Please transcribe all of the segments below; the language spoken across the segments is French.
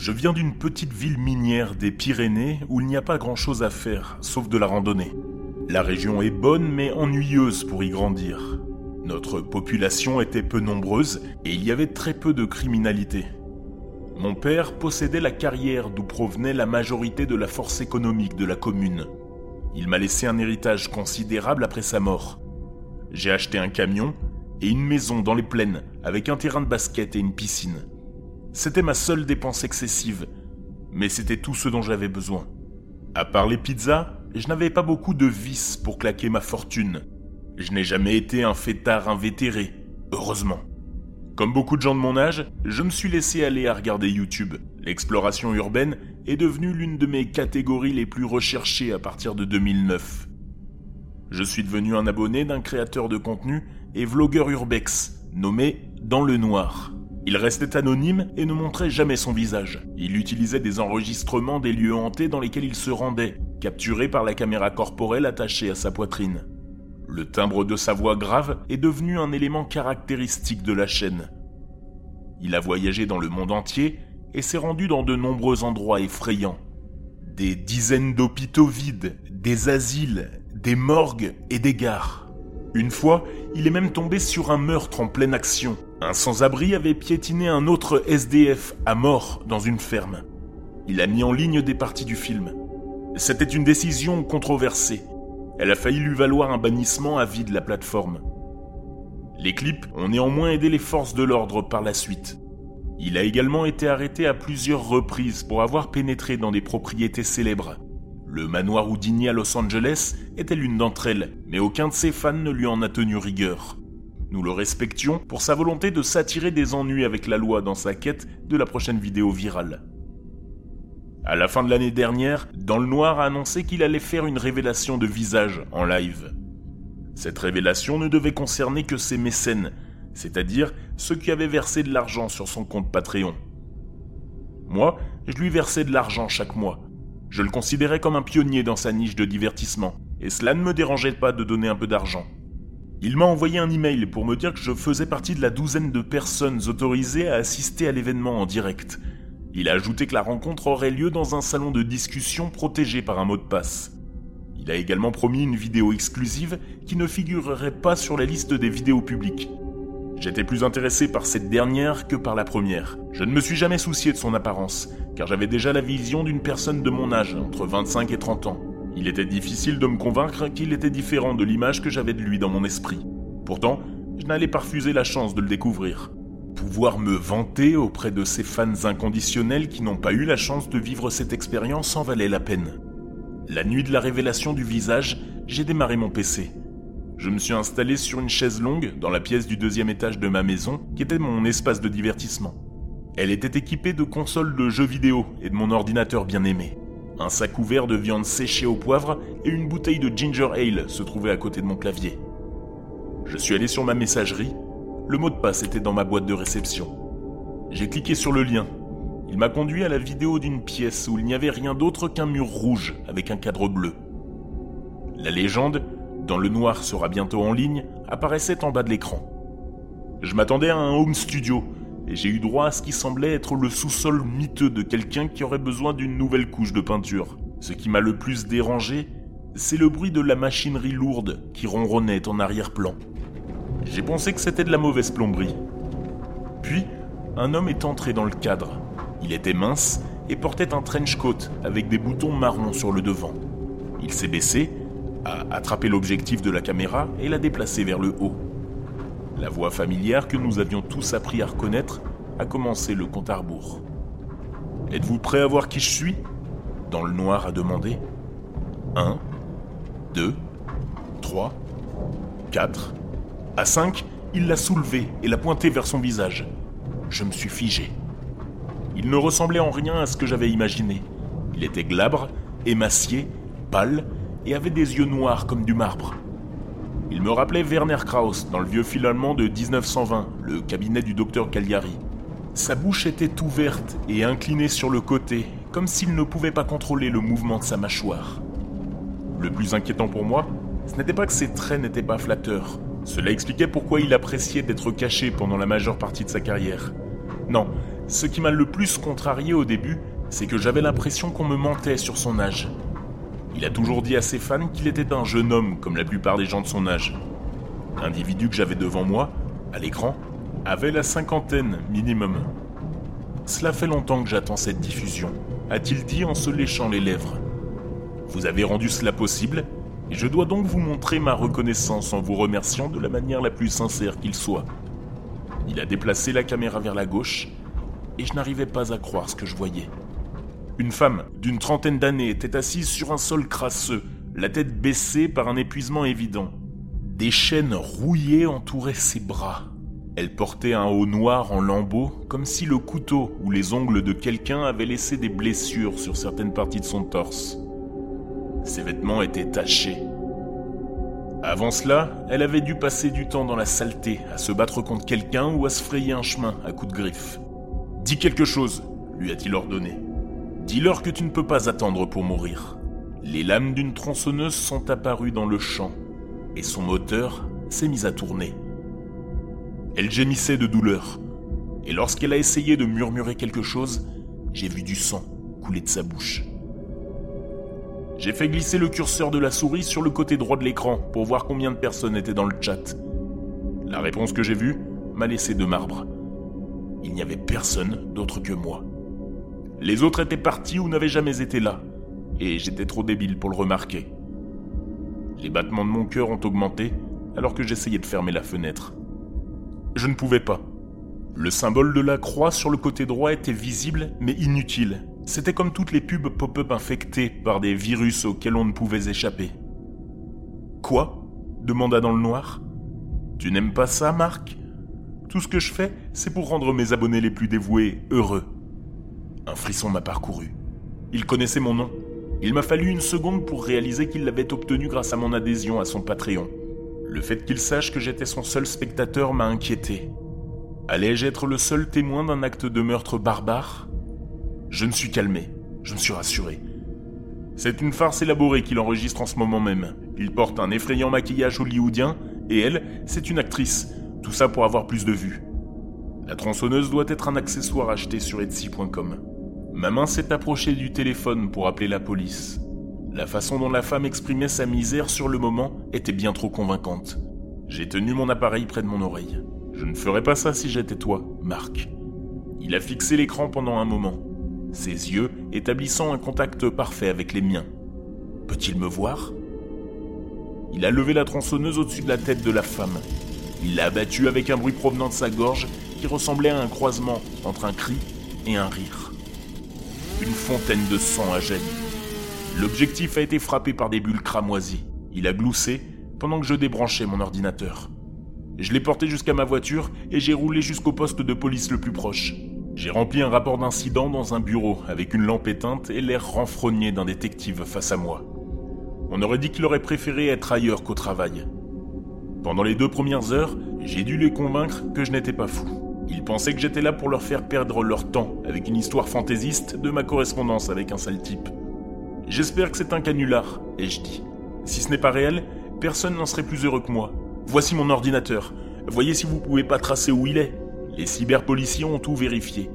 Je viens d'une petite ville minière des Pyrénées où il n'y a pas grand-chose à faire, sauf de la randonnée. La région est bonne mais ennuyeuse pour y grandir. Notre population était peu nombreuse et il y avait très peu de criminalité. Mon père possédait la carrière d'où provenait la majorité de la force économique de la commune. Il m'a laissé un héritage considérable après sa mort. J'ai acheté un camion et une maison dans les plaines avec un terrain de basket et une piscine. C'était ma seule dépense excessive, mais c'était tout ce dont j'avais besoin. À part les pizzas, je n'avais pas beaucoup de vices pour claquer ma fortune. Je n'ai jamais été un fêtard invétéré, heureusement. Comme beaucoup de gens de mon âge, je me suis laissé aller à regarder YouTube. L'exploration urbaine est devenue l'une de mes catégories les plus recherchées à partir de 2009. Je suis devenu un abonné d'un créateur de contenu et vlogueur urbex, nommé Dans le Noir. Il restait anonyme et ne montrait jamais son visage. Il utilisait des enregistrements des lieux hantés dans lesquels il se rendait, capturés par la caméra corporelle attachée à sa poitrine. Le timbre de sa voix grave est devenu un élément caractéristique de la chaîne. Il a voyagé dans le monde entier et s'est rendu dans de nombreux endroits effrayants. Des dizaines d'hôpitaux vides, des asiles, des morgues et des gares. Une fois, il est même tombé sur un meurtre en pleine action. Un sans-abri avait piétiné un autre SDF à mort dans une ferme. Il a mis en ligne des parties du film. C'était une décision controversée. Elle a failli lui valoir un bannissement à vie de la plateforme. Les clips ont néanmoins aidé les forces de l'ordre par la suite. Il a également été arrêté à plusieurs reprises pour avoir pénétré dans des propriétés célèbres, le manoir Houdini à Los Angeles était l'une d'entre elles, mais aucun de ses fans ne lui en a tenu rigueur. Nous le respections pour sa volonté de s'attirer des ennuis avec la loi dans sa quête de la prochaine vidéo virale. À la fin de l'année dernière, Dans le Noir a annoncé qu'il allait faire une révélation de visage en live. Cette révélation ne devait concerner que ses mécènes, c'est-à-dire ceux qui avaient versé de l'argent sur son compte Patreon. Moi, je lui versais de l'argent chaque mois, je le considérais comme un pionnier dans sa niche de divertissement, et cela ne me dérangeait pas de donner un peu d'argent. Il m'a envoyé un email pour me dire que je faisais partie de la douzaine de personnes autorisées à assister à l'événement en direct. Il a ajouté que la rencontre aurait lieu dans un salon de discussion protégé par un mot de passe. Il a également promis une vidéo exclusive qui ne figurerait pas sur la liste des vidéos publiques. J'étais plus intéressé par cette dernière que par la première. Je ne me suis jamais soucié de son apparence, car j'avais déjà la vision d'une personne de mon âge, entre 25 et 30 ans. Il était difficile de me convaincre qu'il était différent de l'image que j'avais de lui dans mon esprit. Pourtant, je n'allais pas refuser la chance de le découvrir. Pouvoir me vanter auprès de ces fans inconditionnels qui n'ont pas eu la chance de vivre cette expérience en valait la peine. La nuit de la révélation du visage, j'ai démarré mon PC. Je me suis installé sur une chaise longue dans la pièce du deuxième étage de ma maison, qui était mon espace de divertissement. Elle était équipée de consoles de jeux vidéo et de mon ordinateur bien aimé. Un sac ouvert de viande séchée au poivre et une bouteille de ginger ale se trouvaient à côté de mon clavier. Je suis allé sur ma messagerie. Le mot de passe était dans ma boîte de réception. J'ai cliqué sur le lien. Il m'a conduit à la vidéo d'une pièce où il n'y avait rien d'autre qu'un mur rouge avec un cadre bleu. La légende dans le noir sera bientôt en ligne, apparaissait en bas de l'écran. Je m'attendais à un home studio, et j'ai eu droit à ce qui semblait être le sous-sol miteux de quelqu'un qui aurait besoin d'une nouvelle couche de peinture. Ce qui m'a le plus dérangé, c'est le bruit de la machinerie lourde qui ronronnait en arrière-plan. J'ai pensé que c'était de la mauvaise plomberie. Puis, un homme est entré dans le cadre. Il était mince et portait un trench coat avec des boutons marrons sur le devant. Il s'est baissé a attrapé l'objectif de la caméra et l'a déplacé vers le haut. La voix familière que nous avions tous appris à reconnaître a commencé le compte à rebours. Êtes-vous prêt à voir qui je suis? Dans le noir a demandé. Un, deux, trois, quatre. À cinq, il l'a soulevé et l'a pointé vers son visage. Je me suis figé. Il ne ressemblait en rien à ce que j'avais imaginé. Il était glabre, émacié, pâle et avait des yeux noirs comme du marbre. Il me rappelait Werner Krauss dans le vieux film allemand de 1920, le cabinet du docteur Cagliari. Sa bouche était ouverte et inclinée sur le côté, comme s'il ne pouvait pas contrôler le mouvement de sa mâchoire. Le plus inquiétant pour moi, ce n'était pas que ses traits n'étaient pas flatteurs. Cela expliquait pourquoi il appréciait d'être caché pendant la majeure partie de sa carrière. Non, Ce qui m'a le plus contrarié au début, c'est que j'avais l'impression qu'on me mentait sur son âge. Il a toujours dit à ses fans qu'il était un jeune homme, comme la plupart des gens de son âge. L'individu que j'avais devant moi, à l'écran, avait la cinquantaine minimum. Cela fait longtemps que j'attends cette diffusion, a-t-il dit en se léchant les lèvres. Vous avez rendu cela possible, et je dois donc vous montrer ma reconnaissance en vous remerciant de la manière la plus sincère qu'il soit. Il a déplacé la caméra vers la gauche, et je n'arrivais pas à croire ce que je voyais. Une femme d'une trentaine d'années était assise sur un sol crasseux, la tête baissée par un épuisement évident. Des chaînes rouillées entouraient ses bras. Elle portait un haut noir en lambeaux, comme si le couteau ou les ongles de quelqu'un avaient laissé des blessures sur certaines parties de son torse. Ses vêtements étaient tachés. Avant cela, elle avait dû passer du temps dans la saleté, à se battre contre quelqu'un ou à se frayer un chemin à coups de griffes. Dis quelque chose, lui a-t-il ordonné. Dis-leur que tu ne peux pas attendre pour mourir. Les lames d'une tronçonneuse sont apparues dans le champ, et son moteur s'est mis à tourner. Elle gémissait de douleur, et lorsqu'elle a essayé de murmurer quelque chose, j'ai vu du sang couler de sa bouche. J'ai fait glisser le curseur de la souris sur le côté droit de l'écran pour voir combien de personnes étaient dans le chat. La réponse que j'ai vue m'a laissé de marbre. Il n'y avait personne d'autre que moi. Les autres étaient partis ou n'avaient jamais été là, et j'étais trop débile pour le remarquer. Les battements de mon cœur ont augmenté alors que j'essayais de fermer la fenêtre. Je ne pouvais pas. Le symbole de la croix sur le côté droit était visible mais inutile. C'était comme toutes les pubs pop-up infectées par des virus auxquels on ne pouvait échapper. Quoi? demanda dans le noir. Tu n'aimes pas ça, Marc? Tout ce que je fais, c'est pour rendre mes abonnés les plus dévoués heureux. Un frisson m'a parcouru. Il connaissait mon nom. Il m'a fallu une seconde pour réaliser qu'il l'avait obtenu grâce à mon adhésion à son Patreon. Le fait qu'il sache que j'étais son seul spectateur m'a inquiété. Allais-je être le seul témoin d'un acte de meurtre barbare? Je me suis calmé, je me suis rassuré. C'est une farce élaborée qu'il enregistre en ce moment même. Il porte un effrayant maquillage hollywoodien, et elle, c'est une actrice. Tout ça pour avoir plus de vues. La tronçonneuse doit être un accessoire acheté sur Etsy.com. Ma main s'est approchée du téléphone pour appeler la police. La façon dont la femme exprimait sa misère sur le moment était bien trop convaincante. J'ai tenu mon appareil près de mon oreille. Je ne ferais pas ça si j'étais toi, Marc. Il a fixé l'écran pendant un moment, ses yeux établissant un contact parfait avec les miens. Peut-il me voir? Il a levé la tronçonneuse au-dessus de la tête de la femme. Il l'a abattue avec un bruit provenant de sa gorge qui ressemblait à un croisement entre un cri et un rire une fontaine de sang a jailli. L'objectif a été frappé par des bulles cramoisies. Il a gloussé pendant que je débranchais mon ordinateur. Je l'ai porté jusqu'à ma voiture et j'ai roulé jusqu'au poste de police le plus proche. J'ai rempli un rapport d'incident dans un bureau avec une lampe éteinte et l'air renfrogné d'un détective face à moi. On aurait dit qu'il aurait préféré être ailleurs qu'au travail. Pendant les deux premières heures, j'ai dû les convaincre que je n'étais pas fou. Ils pensaient que j'étais là pour leur faire perdre leur temps avec une histoire fantaisiste de ma correspondance avec un sale type. J'espère que c'est un canular, ai-je dit. Si ce n'est pas réel, personne n'en serait plus heureux que moi. Voici mon ordinateur. Voyez si vous pouvez pas tracer où il est. Les cyberpoliciers ont tout vérifié.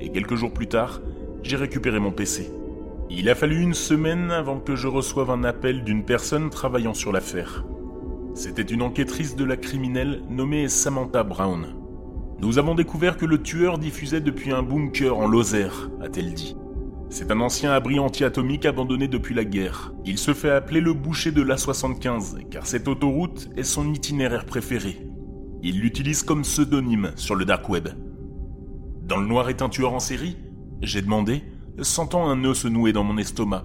Et quelques jours plus tard, j'ai récupéré mon PC. Il a fallu une semaine avant que je reçoive un appel d'une personne travaillant sur l'affaire. C'était une enquêtrice de la criminelle nommée Samantha Brown. Nous avons découvert que le tueur diffusait depuis un bunker en Lozère, a-t-elle dit. C'est un ancien abri anti-atomique abandonné depuis la guerre. Il se fait appeler le boucher de l'A75, car cette autoroute est son itinéraire préféré. Il l'utilise comme pseudonyme sur le dark web. Dans le noir est un tueur en série? J'ai demandé, sentant un nœud se nouer dans mon estomac.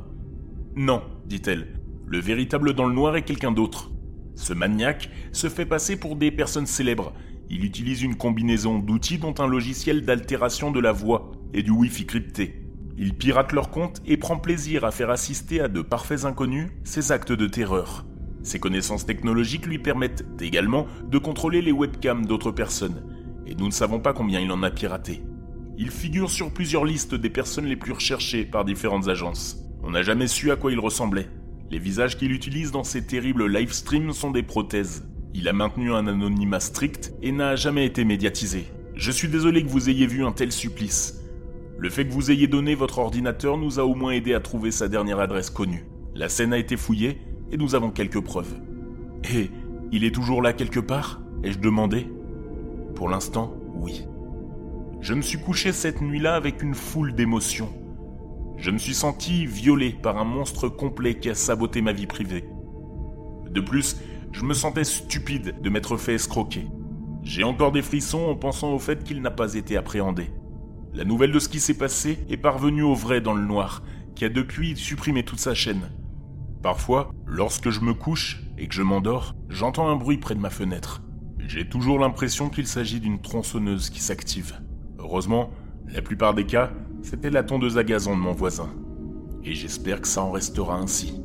Non, dit-elle. Le véritable dans le noir est quelqu'un d'autre. Ce maniaque se fait passer pour des personnes célèbres il utilise une combinaison d'outils dont un logiciel d'altération de la voix et du Wi-Fi crypté. Il pirate leur compte et prend plaisir à faire assister à de parfaits inconnus ses actes de terreur. Ses connaissances technologiques lui permettent également de contrôler les webcams d'autres personnes, et nous ne savons pas combien il en a piraté. Il figure sur plusieurs listes des personnes les plus recherchées par différentes agences. On n'a jamais su à quoi il ressemblait. Les visages qu'il utilise dans ses terribles live streams sont des prothèses. Il a maintenu un anonymat strict et n'a jamais été médiatisé. Je suis désolé que vous ayez vu un tel supplice. Le fait que vous ayez donné votre ordinateur nous a au moins aidé à trouver sa dernière adresse connue. La scène a été fouillée et nous avons quelques preuves. Et il est toujours là quelque part? Ai-je demandé? Pour l'instant, oui. Je me suis couché cette nuit-là avec une foule d'émotions. Je me suis senti violé par un monstre complet qui a saboté ma vie privée. De plus, je me sentais stupide de m'être fait escroquer. J'ai encore des frissons en pensant au fait qu'il n'a pas été appréhendé. La nouvelle de ce qui s'est passé est parvenue au vrai dans le noir, qui a depuis supprimé toute sa chaîne. Parfois, lorsque je me couche et que je m'endors, j'entends un bruit près de ma fenêtre. J'ai toujours l'impression qu'il s'agit d'une tronçonneuse qui s'active. Heureusement, la plupart des cas, c'était la tondeuse à gazon de mon voisin. Et j'espère que ça en restera ainsi.